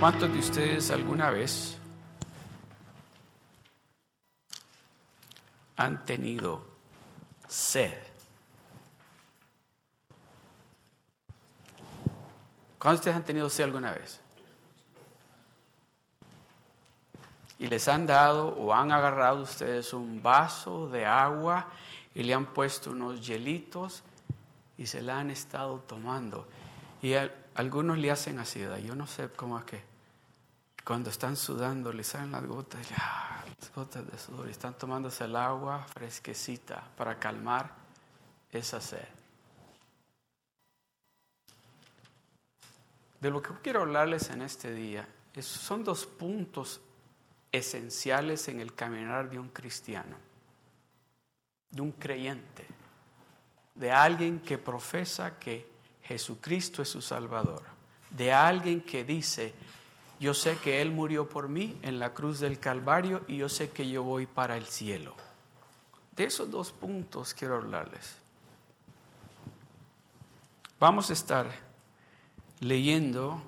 ¿Cuántos de ustedes alguna vez han tenido sed? ¿Cuántos de ustedes han tenido sed alguna vez? Y les han dado o han agarrado ustedes un vaso de agua y le han puesto unos hielitos y se la han estado tomando. Y algunos le hacen así, yo no sé cómo es que cuando están sudando le salen las gotas, las gotas de sudor y están tomándose el agua fresquecita para calmar esa sed. De lo que quiero hablarles en este día son dos puntos esenciales en el caminar de un cristiano, de un creyente, de alguien que profesa que Jesucristo es su Salvador, de alguien que dice, yo sé que Él murió por mí en la cruz del Calvario y yo sé que yo voy para el cielo. De esos dos puntos quiero hablarles. Vamos a estar leyendo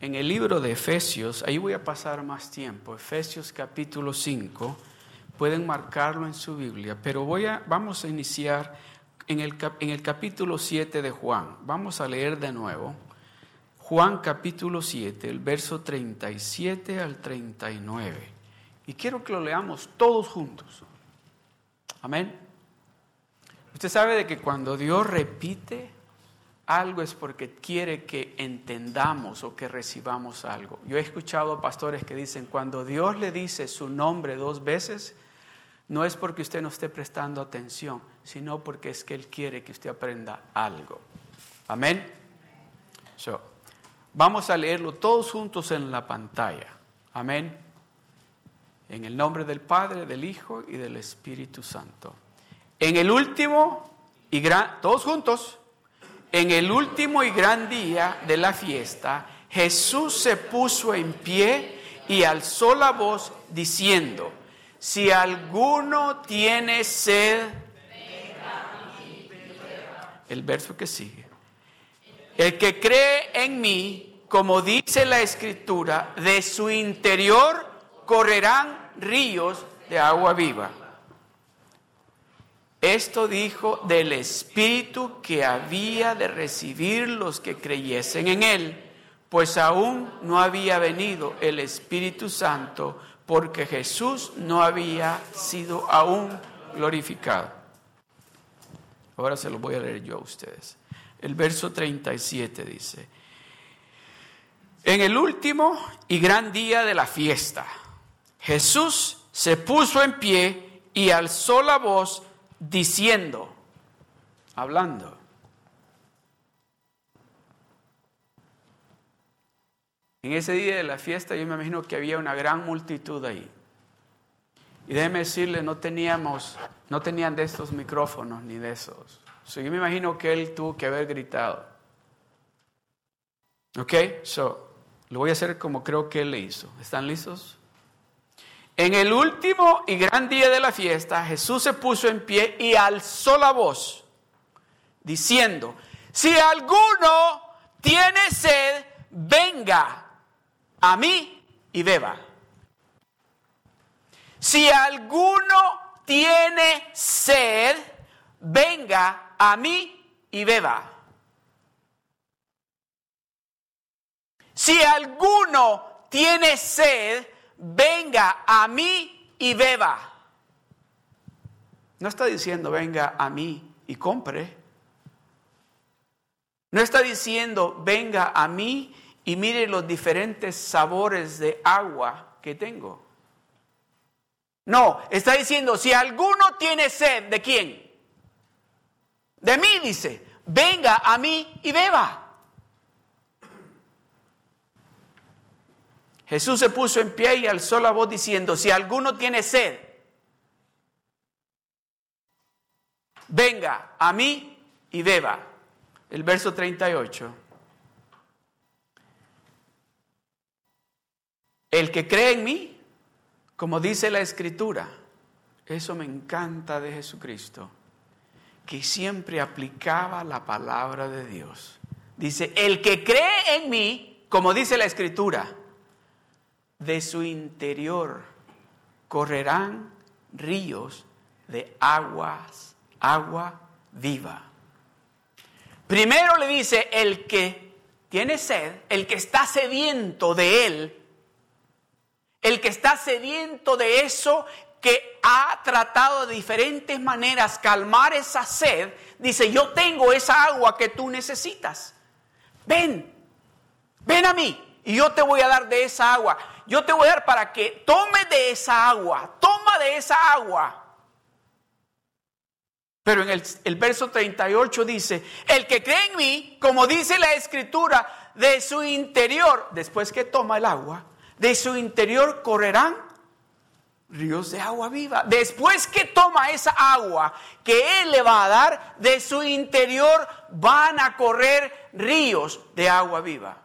en el libro de Efesios, ahí voy a pasar más tiempo, Efesios capítulo 5, pueden marcarlo en su Biblia, pero voy a, vamos a iniciar en el, en el capítulo 7 de Juan. Vamos a leer de nuevo. Juan capítulo 7, el verso 37 al 39. Y quiero que lo leamos todos juntos. Amén. Usted sabe de que cuando Dios repite algo es porque quiere que entendamos o que recibamos algo. Yo he escuchado pastores que dicen, cuando Dios le dice su nombre dos veces, no es porque usted no esté prestando atención, sino porque es que Él quiere que usted aprenda algo. Amén. So, Vamos a leerlo todos juntos en la pantalla. Amén. En el nombre del Padre, del Hijo y del Espíritu Santo. En el último y gran, todos juntos, en el último y gran día de la fiesta, Jesús se puso en pie y alzó la voz diciendo, si alguno tiene sed, el verso que sigue, el que cree en mí, como dice la escritura, de su interior correrán ríos de agua viva. Esto dijo del Espíritu que había de recibir los que creyesen en Él, pues aún no había venido el Espíritu Santo, porque Jesús no había sido aún glorificado. Ahora se lo voy a leer yo a ustedes. El verso 37 dice, en el último y gran día de la fiesta, Jesús se puso en pie y alzó la voz diciendo, hablando, En ese día de la fiesta yo me imagino que había una gran multitud ahí. Y déjeme decirle, no teníamos, no tenían de estos micrófonos ni de esos yo me imagino que él tuvo que haber gritado. ¿Ok? So, lo voy a hacer como creo que él le hizo. ¿Están listos? En el último y gran día de la fiesta, Jesús se puso en pie y alzó la voz, diciendo, si alguno tiene sed, venga a mí y beba. Si alguno tiene sed, venga a mí y beba. Si alguno tiene sed, venga a mí y beba. No está diciendo venga a mí y compre. No está diciendo venga a mí y mire los diferentes sabores de agua que tengo. No, está diciendo si alguno tiene sed, ¿de quién? De mí dice, venga a mí y beba. Jesús se puso en pie y alzó la voz diciendo, si alguno tiene sed, venga a mí y beba. El verso 38. El que cree en mí, como dice la escritura, eso me encanta de Jesucristo que siempre aplicaba la palabra de Dios. Dice, el que cree en mí, como dice la escritura, de su interior correrán ríos de aguas, agua viva. Primero le dice, el que tiene sed, el que está sediento de él, el que está sediento de eso que ha tratado de diferentes maneras calmar esa sed, dice, yo tengo esa agua que tú necesitas. Ven, ven a mí y yo te voy a dar de esa agua. Yo te voy a dar para que tome de esa agua, toma de esa agua. Pero en el, el, verso 38 dice, el que cree en mí, como dice la escritura, de su interior, después que toma el agua, de su interior correrán ríos de agua viva. Después que toma esa agua que Él le va a dar, de su interior van a correr ríos de agua viva.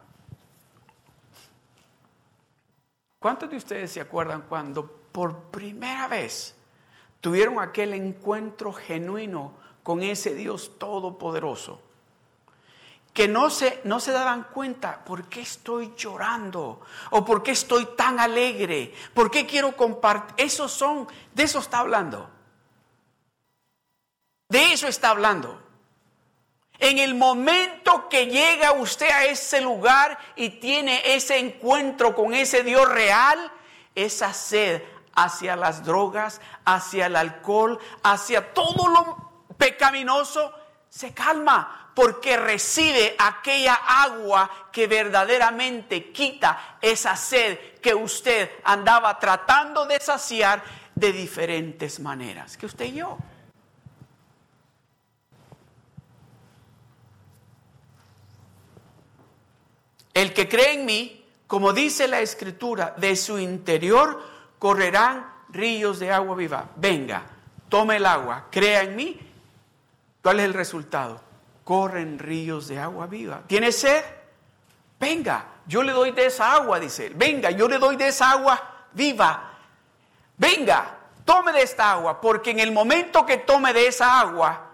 ¿Cuántos de ustedes se acuerdan cuando por primera vez tuvieron aquel encuentro genuino con ese Dios todopoderoso? Que no se, no se daban cuenta por qué estoy llorando o por qué estoy tan alegre, por qué quiero compartir. Esos son, de eso está hablando. De eso está hablando. En el momento que llega usted a ese lugar y tiene ese encuentro con ese Dios real, esa sed hacia las drogas, hacia el alcohol, hacia todo lo pecaminoso, se calma porque recibe aquella agua que verdaderamente quita esa sed que usted andaba tratando de saciar de diferentes maneras, que usted y yo. El que cree en mí, como dice la escritura, de su interior correrán ríos de agua viva. Venga, tome el agua, crea en mí. ¿Cuál es el resultado? Corren ríos de agua viva. ¿Tiene sed? Venga, yo le doy de esa agua, dice él. Venga, yo le doy de esa agua viva. Venga, tome de esta agua, porque en el momento que tome de esa agua,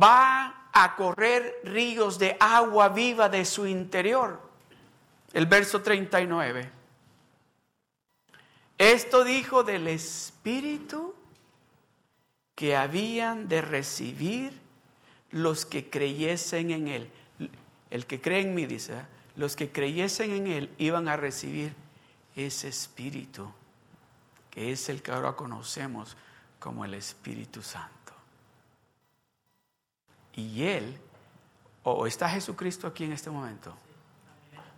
va a correr ríos de agua viva de su interior. El verso 39. Esto dijo del Espíritu que habían de recibir los que creyesen en Él. El que cree en mí, dice, ¿eh? los que creyesen en Él iban a recibir ese Espíritu, que es el que ahora conocemos como el Espíritu Santo. Y Él, o está Jesucristo aquí en este momento.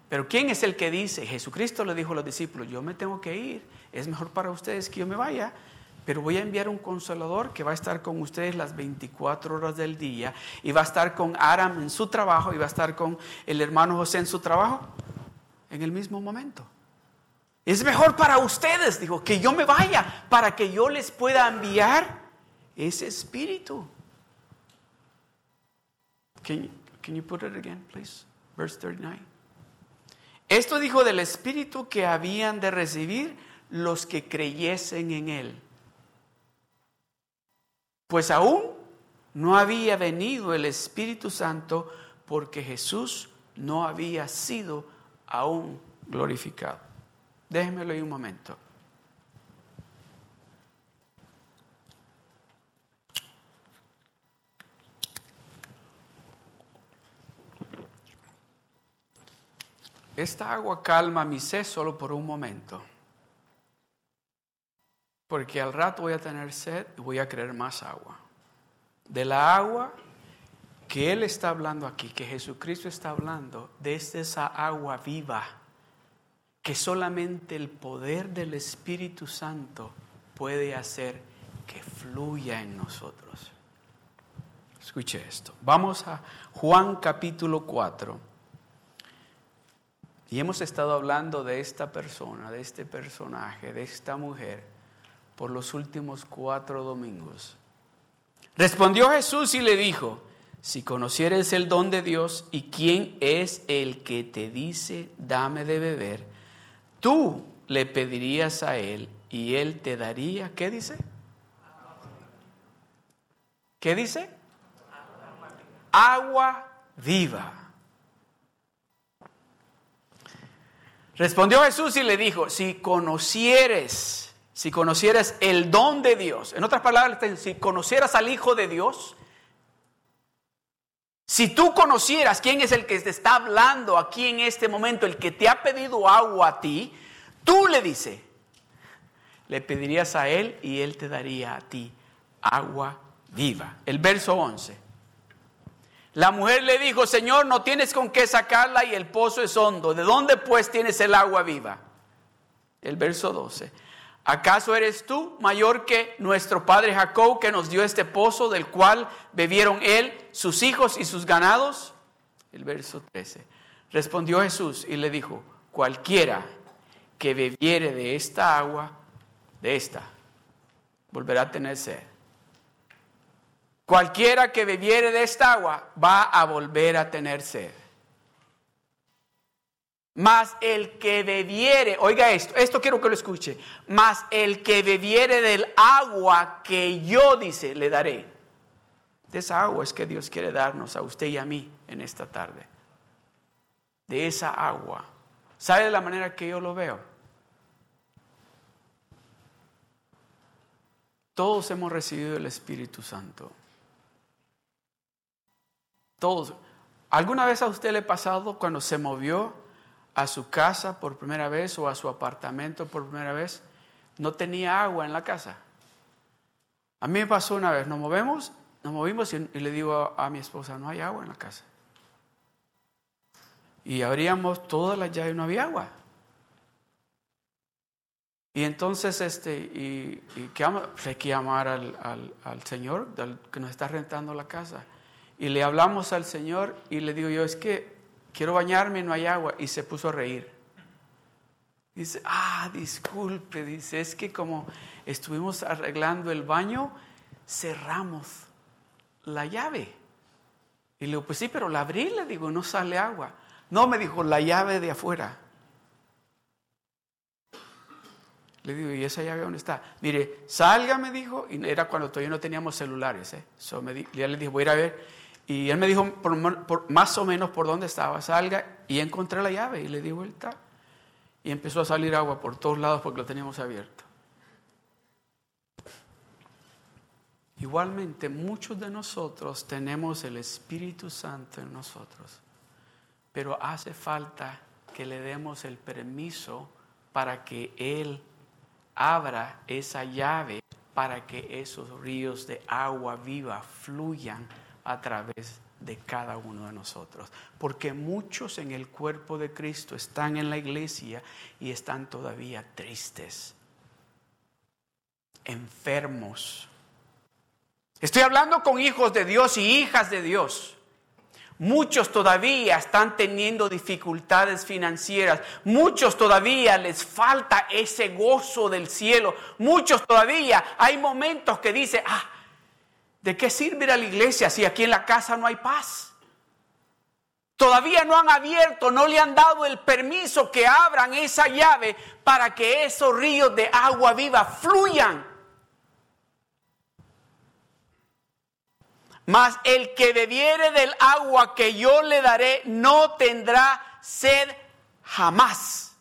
Pero ¿quién es el que dice? Jesucristo le dijo a los discípulos, yo me tengo que ir, es mejor para ustedes que yo me vaya, pero voy a enviar un consolador que va a estar con ustedes las 24 horas del día y va a estar con Aram en su trabajo y va a estar con el hermano José en su trabajo en el mismo momento. Es mejor para ustedes, digo, que yo me vaya para que yo les pueda enviar ese espíritu. Can, can you put it again, please? Verse 39. Esto dijo del espíritu que habían de recibir los que creyesen en él pues aún no había venido el Espíritu Santo porque Jesús no había sido aún glorificado. Déjenmelo un momento. Esta agua calma mi sed solo por un momento. Porque al rato voy a tener sed y voy a querer más agua. De la agua que Él está hablando aquí, que Jesucristo está hablando, desde esa agua viva, que solamente el poder del Espíritu Santo puede hacer que fluya en nosotros. Escuche esto. Vamos a Juan capítulo 4. Y hemos estado hablando de esta persona, de este personaje, de esta mujer por los últimos cuatro domingos. Respondió Jesús y le dijo, si conocieres el don de Dios y quién es el que te dice, dame de beber, tú le pedirías a él y él te daría, ¿qué dice? ¿Qué dice? Agua viva. Respondió Jesús y le dijo, si conocieres, si conocieres el don de Dios, en otras palabras, si conocieras al Hijo de Dios, si tú conocieras quién es el que te está hablando aquí en este momento, el que te ha pedido agua a ti, tú le dices, le pedirías a él y él te daría a ti agua viva. El verso 11. La mujer le dijo, Señor, no tienes con qué sacarla y el pozo es hondo. ¿De dónde pues tienes el agua viva? El verso 12. ¿Acaso eres tú mayor que nuestro padre Jacob que nos dio este pozo del cual bebieron él, sus hijos y sus ganados? El verso 13. Respondió Jesús y le dijo, cualquiera que bebiere de esta agua, de esta, volverá a tener sed. Cualquiera que bebiere de esta agua va a volver a tener sed. Mas el que bebiere, oiga esto, esto quiero que lo escuche, mas el que bebiere del agua que yo, dice, le daré. De esa agua es que Dios quiere darnos a usted y a mí en esta tarde. De esa agua. ¿Sabe de la manera que yo lo veo? Todos hemos recibido el Espíritu Santo. Todos. ¿Alguna vez a usted le ha pasado cuando se movió? A su casa por primera vez o a su apartamento por primera vez, no tenía agua en la casa. A mí me pasó una vez, nos movemos, nos movimos y, le digo a, mi esposa, no hay agua en la casa. Y abríamos todas las llaves y no había agua. Y entonces, este, y, pues hay que llamar al, al Señor que nos está rentando la casa. Y le hablamos al Señor y le digo yo, es que quiero bañarme, no hay agua. Y se puso a reír. Dice, ah, disculpe, dice, es que como estuvimos arreglando el baño, cerramos la llave. Y le digo, pues sí, pero la abrí, le digo, no sale agua. No, me dijo, la llave de afuera. Le digo, ¿y esa llave dónde está? Mire, salga, me dijo, y era cuando todavía no teníamos celulares, ¿eh? me ya le dije, voy a ir a ver. Y él me dijo más o menos por dónde estaba, salga, y encontré la llave y le di vuelta. Y empezó a salir agua por todos lados porque lo teníamos abierto. Igualmente, muchos de nosotros tenemos el Espíritu Santo en nosotros, pero hace falta que le demos el permiso para que Él abra esa llave para que esos ríos de agua viva fluyan a través de cada uno de nosotros. Porque muchos en el cuerpo de Cristo están en la iglesia y están todavía tristes, enfermos. Estoy hablando con hijos de Dios y hijas de Dios. Muchos todavía están teniendo dificultades financieras. Muchos todavía les falta ese gozo del cielo. Muchos todavía hay momentos que dicen, ah, ¿De qué sirve ir a la iglesia si aquí en la casa no hay paz? Todavía no han abierto, no le han dado el permiso que abran esa llave para que esos ríos de agua viva fluyan. Mas el que bebiere del agua que yo le daré no tendrá sed jamás,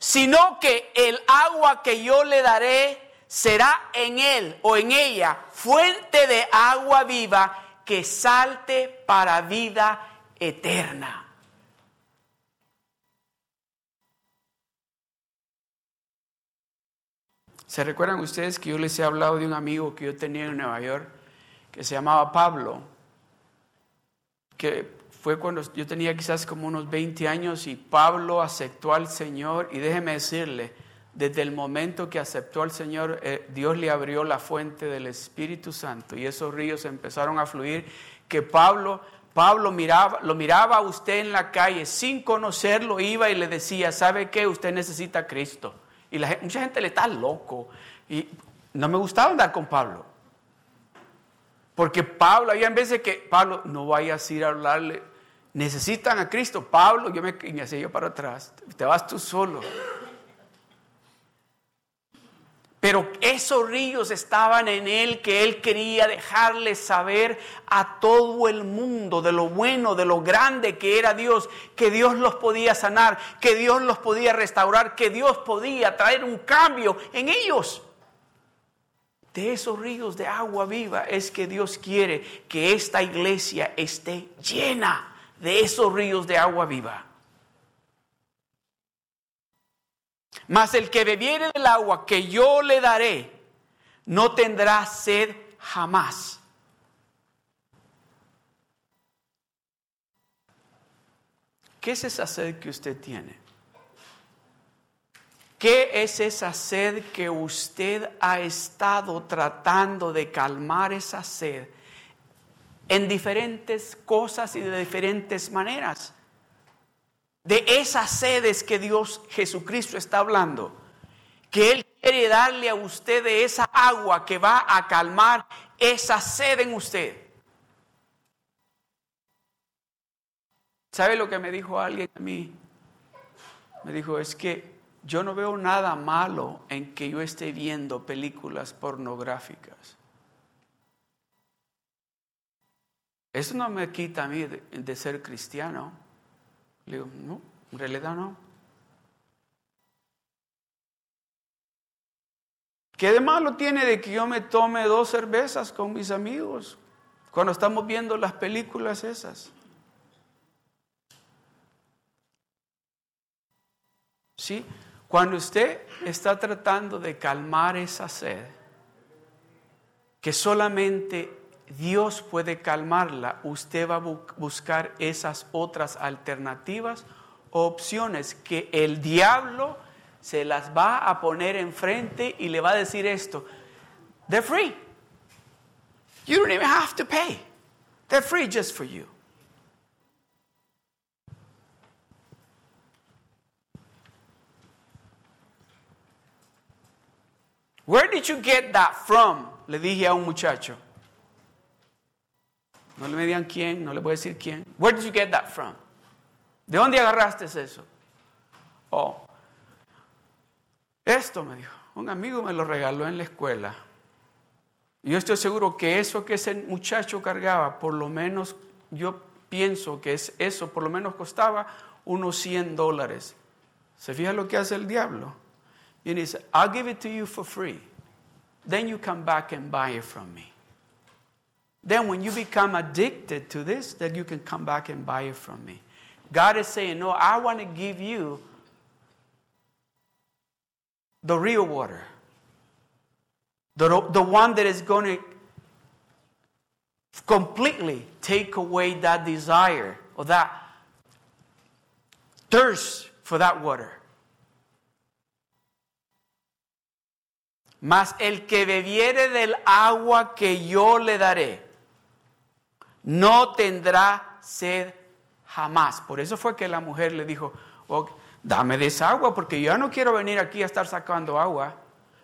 sino que el agua que yo le daré será en él o en ella fuente de agua viva que salte para vida eterna. ¿Se recuerdan ustedes que yo les he hablado de un amigo que yo tenía en Nueva York que se llamaba Pablo? Que fue cuando yo tenía quizás como unos 20 años y Pablo aceptó al Señor y déjeme decirle, desde el momento que aceptó al Señor, eh, Dios le abrió la fuente del Espíritu Santo y esos ríos empezaron a fluir que Pablo, Pablo miraba, lo miraba a usted en la calle sin conocerlo, iba y le decía, ¿sabe qué? Usted necesita a Cristo. Y mucha gente le está loco. Y no me gustaba andar con Pablo. Porque Pablo, había veces que, Pablo, no vayas a ir a hablarle, necesitan a Cristo. Pablo, yo me, me hacía yo para atrás, te vas tú solo. Pero esos ríos estaban en él que él quería dejarles saber a todo el mundo de lo bueno, de lo grande que era Dios, que Dios los podía sanar, que Dios los podía restaurar, que Dios podía traer un cambio en ellos. De esos ríos de agua viva es que Dios quiere que esta iglesia esté llena de esos ríos de agua viva. Mas el que bebiere del agua que yo le daré, no tendrá sed jamás. ¿Qué es esa sed que usted tiene? ¿Qué es esa sed que usted ha estado tratando de calmar esa sed en diferentes cosas y de diferentes maneras? De esas sedes que Dios Jesucristo está hablando, que Él quiere darle a usted de esa agua que va a calmar esa sed en usted. ¿Sabe lo que me dijo alguien a mí? Me dijo, es que yo no veo nada malo en que yo esté viendo películas pornográficas. Eso no me quita a mí de, de ser cristiano. Le digo, no, en realidad no. ¿Qué de malo tiene de que yo me tome dos cervezas con mis amigos cuando estamos viendo las películas esas? ¿Sí? Cuando usted está tratando de calmar esa sed, que solamente Dios puede calmarla, usted va a buscar esas otras alternativas o opciones que el diablo se las va a poner enfrente y le va a decir esto, they're free. You don't even have to pay. They're free just for you. Where did you get that from? Le dije a un muchacho. No le me digan quién, no le voy decir quién. Where did you get that from? ¿De dónde agarraste eso? Oh, esto me dijo. Un amigo me lo regaló en la escuela. Yo estoy seguro que eso que ese muchacho cargaba, por lo menos yo pienso que es eso, por lo menos costaba unos 100 dólares. ¿Se fija lo que hace el diablo? Y dice, I'll give it to you for free. Then you come back and buy it from me. Then, when you become addicted to this, then you can come back and buy it from me. God is saying, No, I want to give you the real water, the, the one that is going to completely take away that desire or that thirst for that water. Mas el que bebiere del agua que yo le daré, no tendrá sed jamás. Por eso fue que la mujer le dijo, dame de esa agua, porque yo ya no quiero venir aquí a estar sacando agua.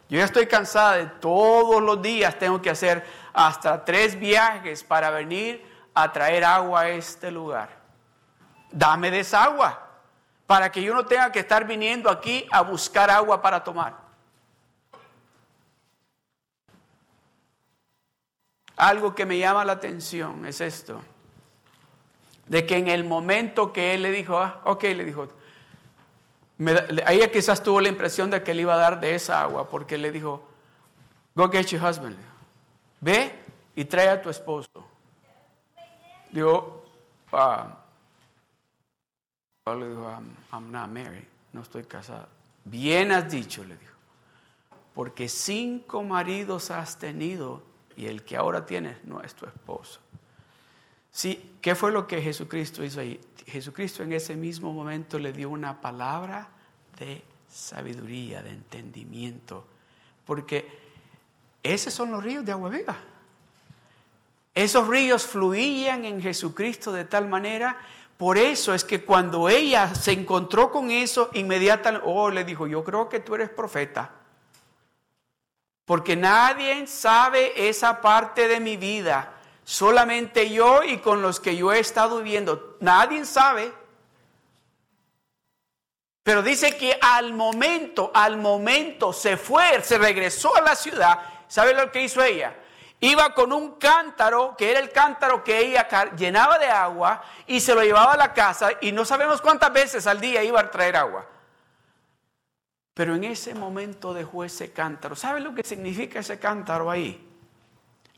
Yo ya estoy cansada de todos los días, tengo que hacer hasta tres viajes para venir a traer agua a este lugar. Dame de esa agua, para que yo no tenga que estar viniendo aquí a buscar agua para tomar. Algo que me llama la atención es esto, de que en el momento que él le dijo, ah, ok, le dijo, ella quizás tuvo la impresión de que le iba a dar de esa agua, porque le dijo, go get your husband, ve y trae a tu esposo. Digo, ah, le dijo, I'm, I'm not married, no estoy casada. Bien has dicho, le dijo, porque cinco maridos has tenido y el que ahora tienes no es tu esposo. Sí, ¿qué fue lo que Jesucristo hizo ahí? Jesucristo en ese mismo momento le dio una palabra de sabiduría, de entendimiento, porque esos son los ríos de agua viva. Esos ríos fluían en Jesucristo de tal manera, por eso es que cuando ella se encontró con eso, inmediatamente, oh, le dijo, yo creo que tú eres profeta. Porque nadie sabe esa parte de mi vida. Solamente yo y con los que yo he estado viviendo. Nadie sabe. Pero dice que al momento, al momento se fue, se regresó a la ciudad. ¿Sabe lo que hizo ella? Iba con un cántaro, que era el cántaro que ella llenaba de agua, y se lo llevaba a la casa, y no sabemos cuántas veces al día iba a traer agua. Pero en ese momento dejó ese cántaro. ¿Sabe lo que significa ese cántaro ahí?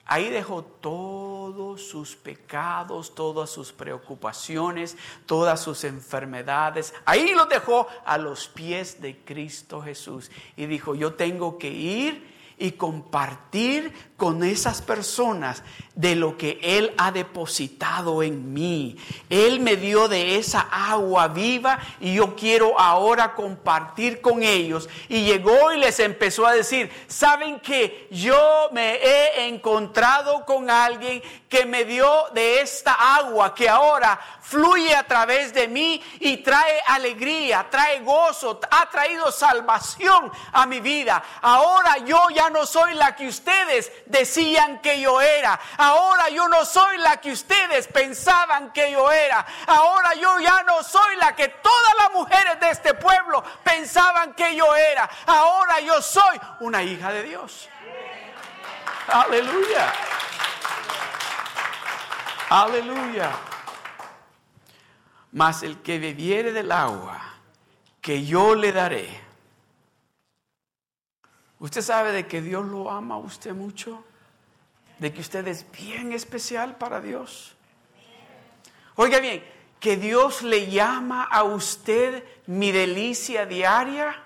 Ahí dejó todos sus pecados, todas sus preocupaciones, todas sus enfermedades. Ahí los dejó a los pies de Cristo Jesús. Y dijo, yo tengo que ir y compartir con esas personas de lo que Él ha depositado en mí. Él me dio de esa agua viva y yo quiero ahora compartir con ellos. Y llegó y les empezó a decir, ¿saben que yo me he encontrado con alguien que me dio de esta agua que ahora fluye a través de mí y trae alegría, trae gozo, ha traído salvación a mi vida. Ahora yo ya no soy la que ustedes decían que yo era. Ahora yo no soy la que ustedes pensaban que yo era. Ahora yo ya no soy la que todas las mujeres de este pueblo pensaban que yo era. Ahora yo soy una hija de Dios. Aleluya. Aleluya. Mas el que bebiere del agua que yo le daré. ¿Usted sabe de que Dios lo ama a usted mucho? ¿De que usted es bien especial para Dios? Oiga bien, que Dios le llama a usted mi delicia diaria.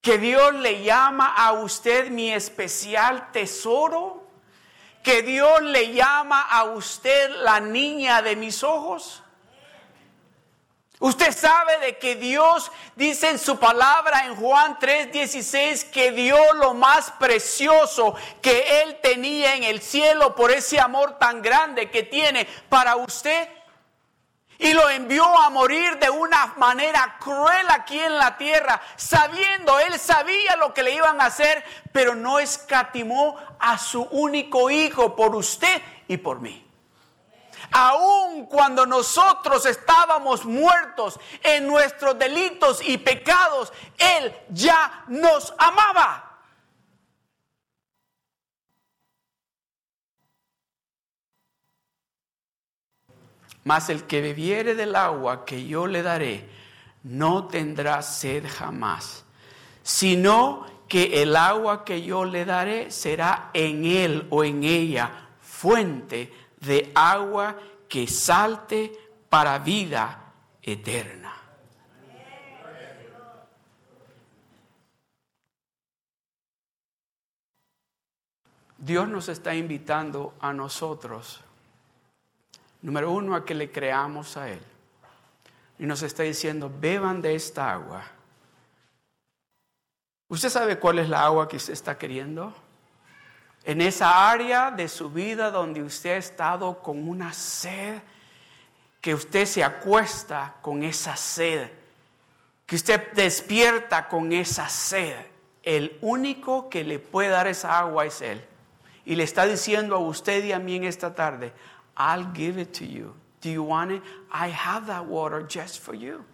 Que Dios le llama a usted mi especial tesoro que Dios le llama a usted la niña de mis ojos? Usted sabe de que Dios dice en su palabra en Juan 3:16 que dio lo más precioso que Él tenía en el cielo por ese amor tan grande que tiene para usted y lo envió a morir de una manera cruel aquí en la tierra, sabiendo, él sabía lo que le iban a hacer, pero no escatimó a su único hijo por usted y por mí. Aun cuando nosotros estábamos muertos en nuestros delitos y pecados, Él ya nos amaba. Mas el que bebiere del agua que yo le daré, no tendrá sed jamás, sino que el agua que yo le daré será en él o en ella fuente de agua que salte para vida eterna. Dios nos está invitando a nosotros Número uno, a que le creamos a Él. Y nos está diciendo, beban de esta agua. ¿Usted sabe cuál es la agua que usted está queriendo? En esa área de su vida donde usted ha estado con una sed, que usted se acuesta con esa sed, que usted despierta con esa sed. El único que le puede dar esa agua es Él. Y le está diciendo a usted y a mí en esta tarde, I'll give it to you. Do you want it? I have that water just for you.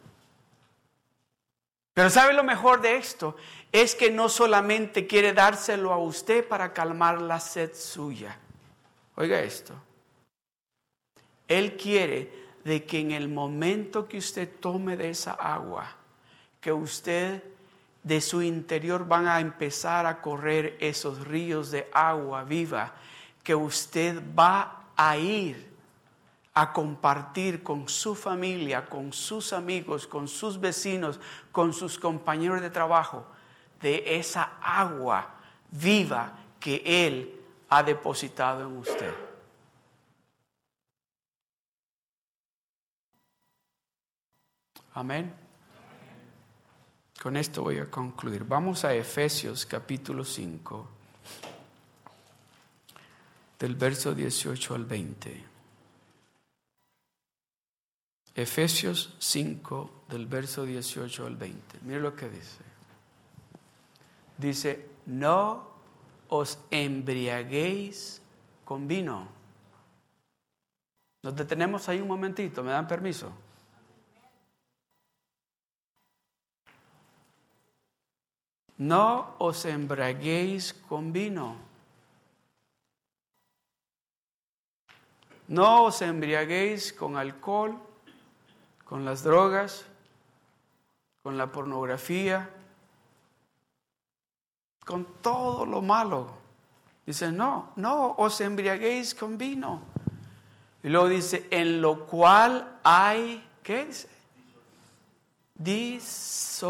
Pero ¿sabe lo mejor de esto? Es que no solamente quiere dárselo a usted para calmar la sed suya. Oiga esto. Él quiere de que en el momento que usted tome de esa agua, que usted de su interior van a empezar a correr esos ríos de agua viva, que usted va a ir a compartir con su familia, con sus amigos, con sus vecinos, con sus compañeros de trabajo, de esa agua viva que Él ha depositado en usted. Amén. Con esto voy a concluir. Vamos a Efesios capítulo 5 del verso 18 al 20. Efesios 5, del verso 18 al 20. Mire lo que dice. Dice, no os embriaguéis con vino. Nos detenemos ahí un momentito, ¿me dan permiso? No os embriaguéis con vino No os embriaguéis con alcohol, con las drogas, con la pornografía, con todo lo malo. Dice, no, no os embriaguéis con vino. Y luego dice, en lo cual hay, ¿qué dice? Disolución.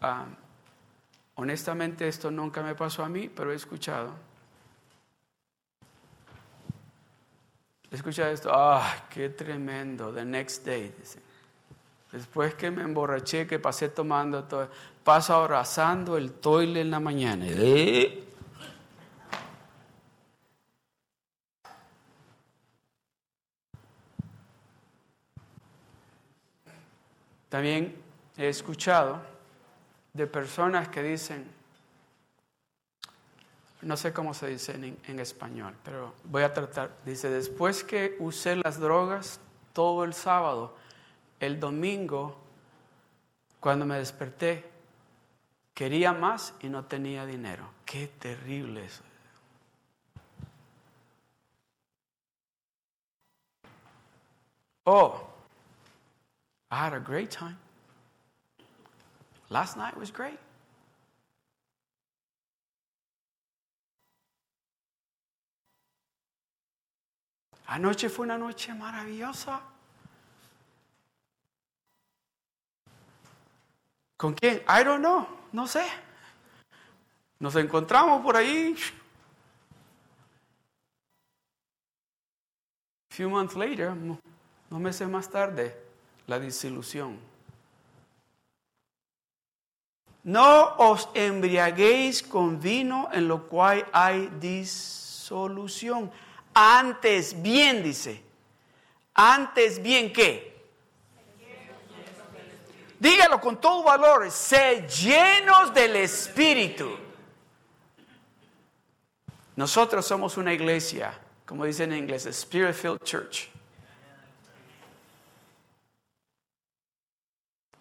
Ah, honestamente esto nunca me pasó a mí, pero he escuchado. He escuchado esto, ah, qué tremendo, the next day, dice. Después que me emborraché, que pasé tomando todo, paso abrazando el toile en la mañana. ¿Eh? También he escuchado de personas que dicen, no sé cómo se dice en, en, español, pero voy a tratar, dice, después que usé las drogas todo el sábado, el domingo, cuando me desperté, quería más y no tenía dinero. Qué terrible eso. Oh, I had a great time. Last night was great. Anoche fue una noche maravillosa. ¿Con quién? I don't know, no sé. Nos encontramos por ahí. Few months later, no meses más tarde, la disilusión. No os embriaguéis con vino en lo cual hay disolución. Antes bien, dice. Antes bien, ¿qué? Dígalo con todo valor, sé llenos del Espíritu. Nosotros somos una iglesia, como dicen en inglés, Spirit Filled Church.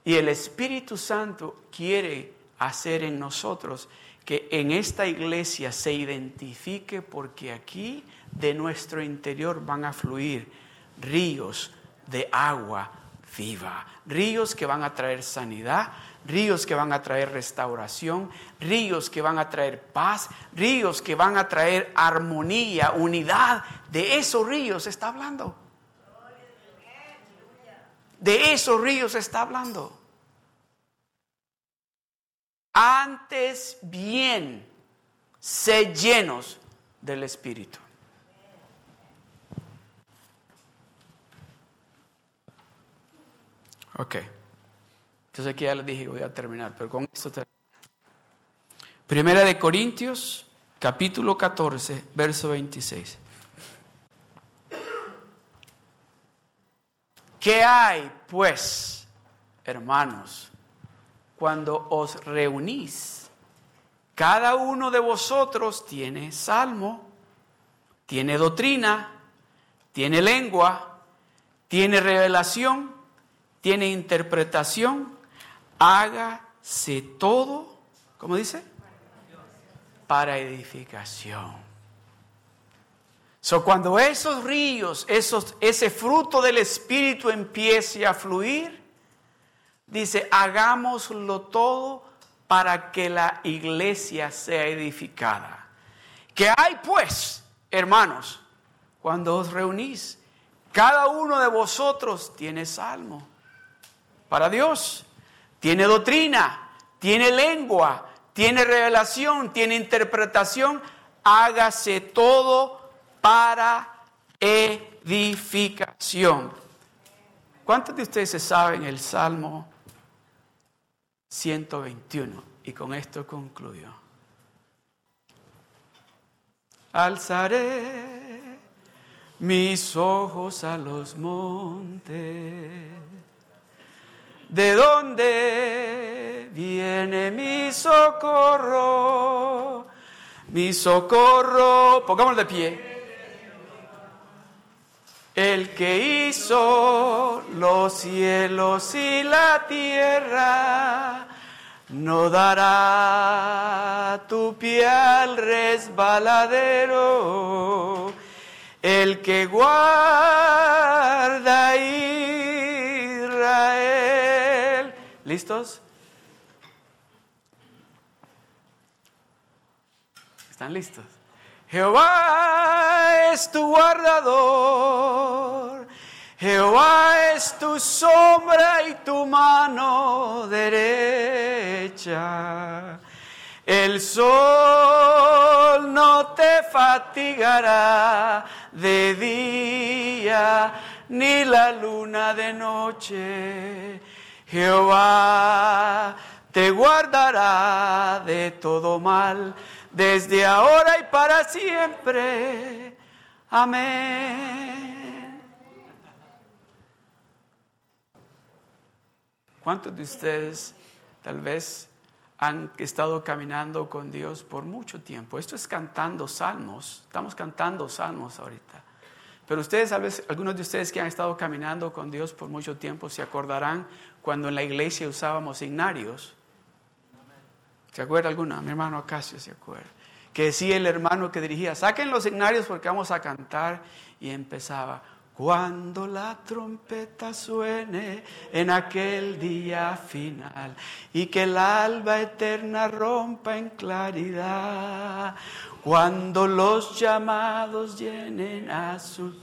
Y el Espíritu Santo quiere hacer en nosotros que en esta iglesia se identifique porque aquí de nuestro interior van a fluir ríos de agua viva, ríos que van a traer sanidad, ríos que van a traer restauración, ríos que van a traer paz, ríos que van a traer armonía, unidad. De esos ríos está hablando. De esos ríos está hablando. Antes bien, sé llenos del Espíritu. Ok. Entonces aquí ya les dije, voy a terminar, pero con esto termino. Primera de Corintios, capítulo 14, verso 26. ¿Qué hay, pues, hermanos, cuando os reunís? Cada uno de vosotros tiene salmo, tiene doctrina, tiene lengua, tiene revelación tiene interpretación, hágase todo, ¿cómo dice? Para edificación. So, cuando esos ríos, esos, ese fruto del Espíritu empiece a fluir, dice, hagámoslo todo para que la iglesia sea edificada. ¿Qué hay pues, hermanos, cuando os reunís? Cada uno de vosotros tiene salmo para Dios. Tiene doctrina, tiene lengua, tiene revelación, tiene interpretación. Hágase todo para edificación. ¿Cuántos de ustedes se saben el Salmo 121? Y con esto concluyo. Alzaré mis ojos a los montes ¿De dónde viene mi socorro? Mi socorro, pongámoslo de pie. el que hizo los cielos y la tierra, no dará tu pie al resbaladero. El que guarda Israel. ¿Listos? ¿Están listos? Jehová es tu guardador. Jehová es tu sombra y tu mano derecha. El sol no te fatigará de día, ni la luna de noche. Jehová te guardará de todo mal desde ahora y para siempre. Amén. ¿Cuántos de ustedes tal vez han estado caminando con Dios por mucho tiempo? Esto es cantando salmos, estamos cantando salmos ahorita. Pero ustedes, tal vez, algunos de ustedes que han estado caminando con Dios por mucho tiempo, se acordarán cuando en la iglesia usábamos signarios ¿Se acuerda alguna? Mi hermano Acacio se acuerda. Que decía el hermano que dirigía, saquen los signarios porque vamos a cantar. Y empezaba, cuando la trompeta suene en aquel día final y que el alba eterna rompa en claridad, cuando los llamados llenen a su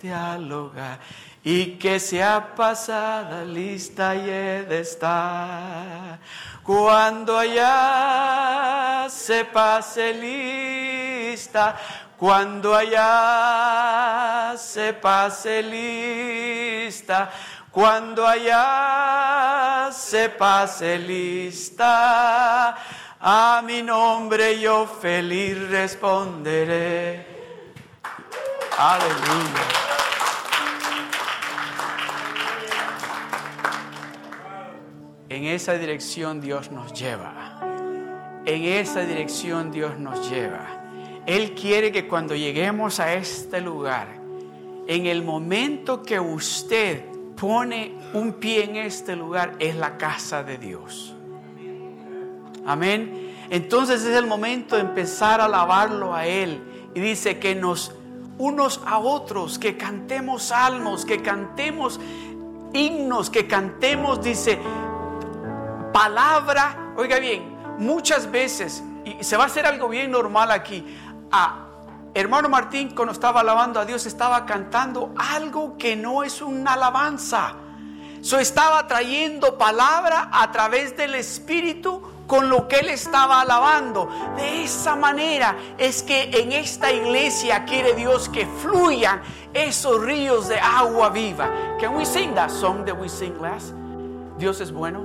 diáloga y que sea pasada lista y he de estar cuando allá se pase lista, cuando allá se pase lista, cuando allá se pase lista, a mi nombre yo feliz responderé. Aleluya. En esa dirección Dios nos lleva. En esa dirección Dios nos lleva. Él quiere que cuando lleguemos a este lugar, en el momento que usted pone un pie en este lugar, es la casa de Dios. Amén. Entonces es el momento de empezar a alabarlo a Él. Y dice que nos unos a otros, que cantemos salmos, que cantemos himnos, que cantemos, dice, palabra, oiga bien, muchas veces, y se va a hacer algo bien normal aquí, a hermano Martín cuando estaba alabando a Dios estaba cantando algo que no es una alabanza. So estaba trayendo palabra a través del Espíritu con lo que él estaba alabando. De esa manera es que en esta iglesia quiere Dios que fluyan esos ríos de agua viva. Can we sing that song that we sing last? Dios es bueno.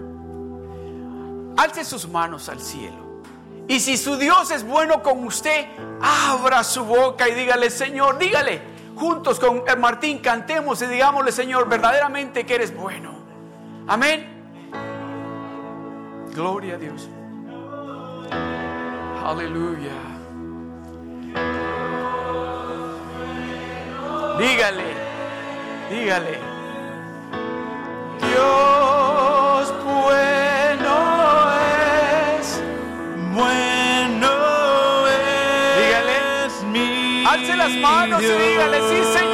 Alce sus manos al cielo. Y si su Dios es bueno con usted, abra su boca y dígale, Señor, dígale, juntos con Martín cantemos y digámosle, Señor, verdaderamente que eres bueno. Amén. Gloria a Dios. Aleluya. Dígale, dígale. Dios manos y dígale, sí, Señor.